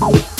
Oh.